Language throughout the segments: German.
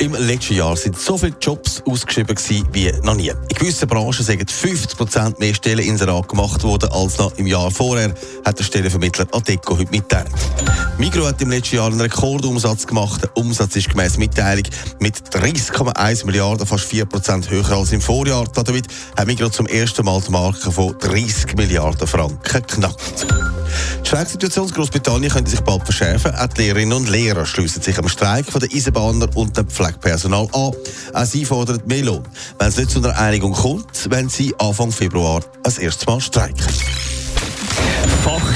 Im letzten Jahr sind so viele Jobs ausgeschrieben gewesen wie noch nie. In gewissen Branchen sind 50% mehr Stellen Rat gemacht worden als noch im Jahr vorher, hat der Stellenvermittler Adeco heute mitteilt. Migro hat im letzten Jahr einen Rekordumsatz gemacht. Der Umsatz ist gemäß Mitteilung mit 30,1 Milliarden, fast 4% höher als im Vorjahr. Damit hat Migro zum ersten Mal die Marke von 30 Milliarden Franken geknackt. Die Streiksituation in Großbritannien könnte sich bald verschärfen. Auch die Lehrerinnen und Lehrer schließen sich am Streik von der Eisenbahner und dem Pflegepersonal an. Auch sie fordern mehr Lohn. Wenn es nicht zu einer Einigung kommt, werden sie Anfang Februar als erstes Mal streiken.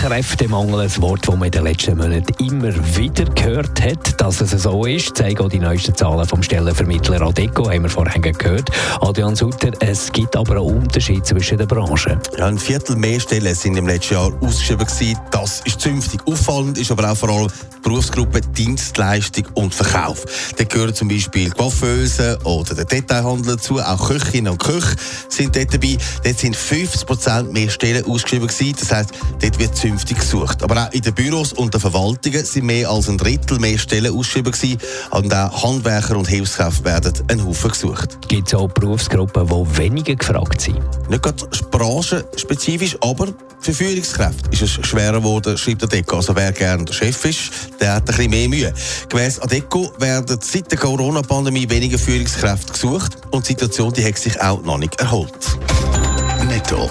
Fachkräftemangel, ein Wort, das man in den letzten Monaten immer wieder gehört hat. Dass es so ist, zeigen auch die neuesten Zahlen vom Stellenvermittler Adeco, haben wir vorhin gehört. Adrian Sutter, es gibt aber einen Unterschied zwischen den Branchen. Ja, ein Viertel mehr Stellen sind im letzten Jahr ausgeschrieben gewesen. Das ist zünftig. Auffallend ist aber auch vor allem die Berufsgruppe Dienstleistung und Verkauf. Da gehören zum Beispiel Coiffeuse oder der Detailhandel dazu. Auch Köchinnen und Köche sind dort dabei. Dort sind 50 Prozent mehr Stellen ausgeschrieben gewesen. Das heisst, dort wird zünftig gesucht. Aber auch in den Büros und den Verwaltungen sind mehr als ein Drittel mehr Stellen ausgeschrieben gewesen. Und auch Handwerker und Hilfskräfte werden einen Haufen gesucht. Gibt es auch Berufsgruppen, die weniger gefragt sind? Nicht gerade branchenspezifisch, aber für Führungskräfte ist es schwerer geworden, schreibt Adeco. Also wer gerne der Chef ist, der hat ein bisschen mehr Mühe. Gemäss Adeco werden seit der Corona-Pandemie weniger Führungskräfte gesucht und die Situation die hat sich auch noch nicht erholt. Netto.